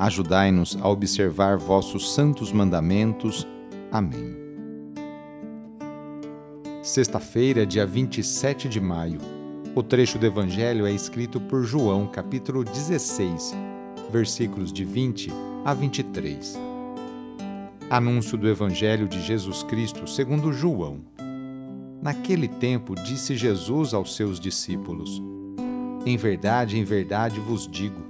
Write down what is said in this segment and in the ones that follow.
Ajudai-nos a observar vossos santos mandamentos. Amém. Sexta-feira, dia 27 de maio. O trecho do Evangelho é escrito por João, capítulo 16, versículos de 20 a 23. Anúncio do Evangelho de Jesus Cristo segundo João. Naquele tempo disse Jesus aos seus discípulos: Em verdade, em verdade vos digo,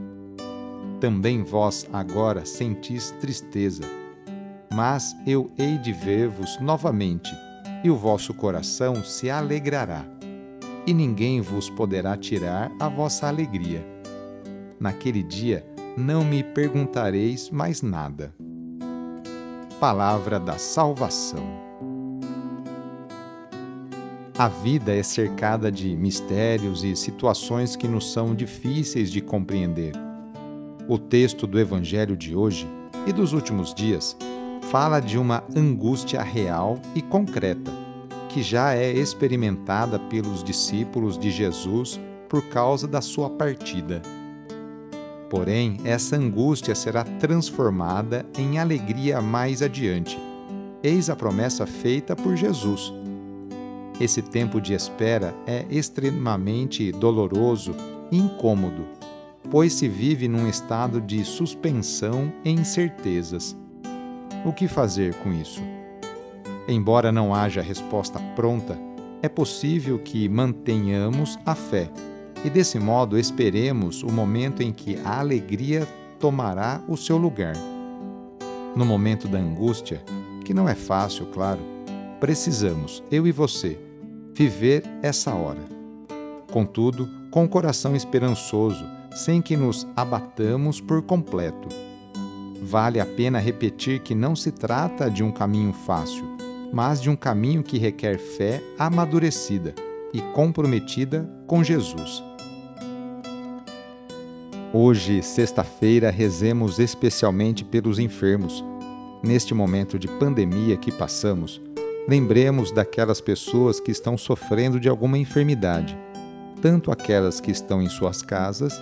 também vós agora sentis tristeza. Mas eu hei de ver-vos novamente, e o vosso coração se alegrará, e ninguém vos poderá tirar a vossa alegria. Naquele dia não me perguntareis mais nada. Palavra da Salvação. A vida é cercada de mistérios e situações que nos são difíceis de compreender o texto do Evangelho de hoje e dos últimos dias fala de uma angústia real e concreta, que já é experimentada pelos discípulos de Jesus por causa da sua partida. Porém, essa angústia será transformada em alegria mais adiante. Eis a promessa feita por Jesus. Esse tempo de espera é extremamente doloroso e incômodo pois se vive num estado de suspensão e incertezas. O que fazer com isso? Embora não haja resposta pronta, é possível que mantenhamos a fé e, desse modo, esperemos o momento em que a alegria tomará o seu lugar. No momento da angústia, que não é fácil, claro, precisamos, eu e você, viver essa hora. Contudo, com o coração esperançoso, sem que nos abatamos por completo. Vale a pena repetir que não se trata de um caminho fácil, mas de um caminho que requer fé amadurecida e comprometida com Jesus. Hoje, sexta-feira, rezemos especialmente pelos enfermos. Neste momento de pandemia que passamos, lembremos daquelas pessoas que estão sofrendo de alguma enfermidade, tanto aquelas que estão em suas casas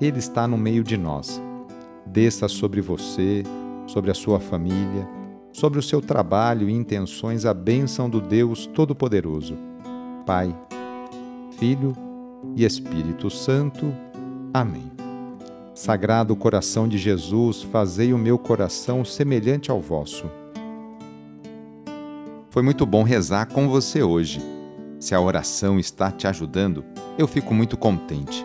Ele está no meio de nós. Desça sobre você, sobre a sua família, sobre o seu trabalho e intenções a bênção do Deus Todo-Poderoso. Pai, Filho e Espírito Santo. Amém. Sagrado coração de Jesus, fazei o meu coração semelhante ao vosso. Foi muito bom rezar com você hoje. Se a oração está te ajudando, eu fico muito contente.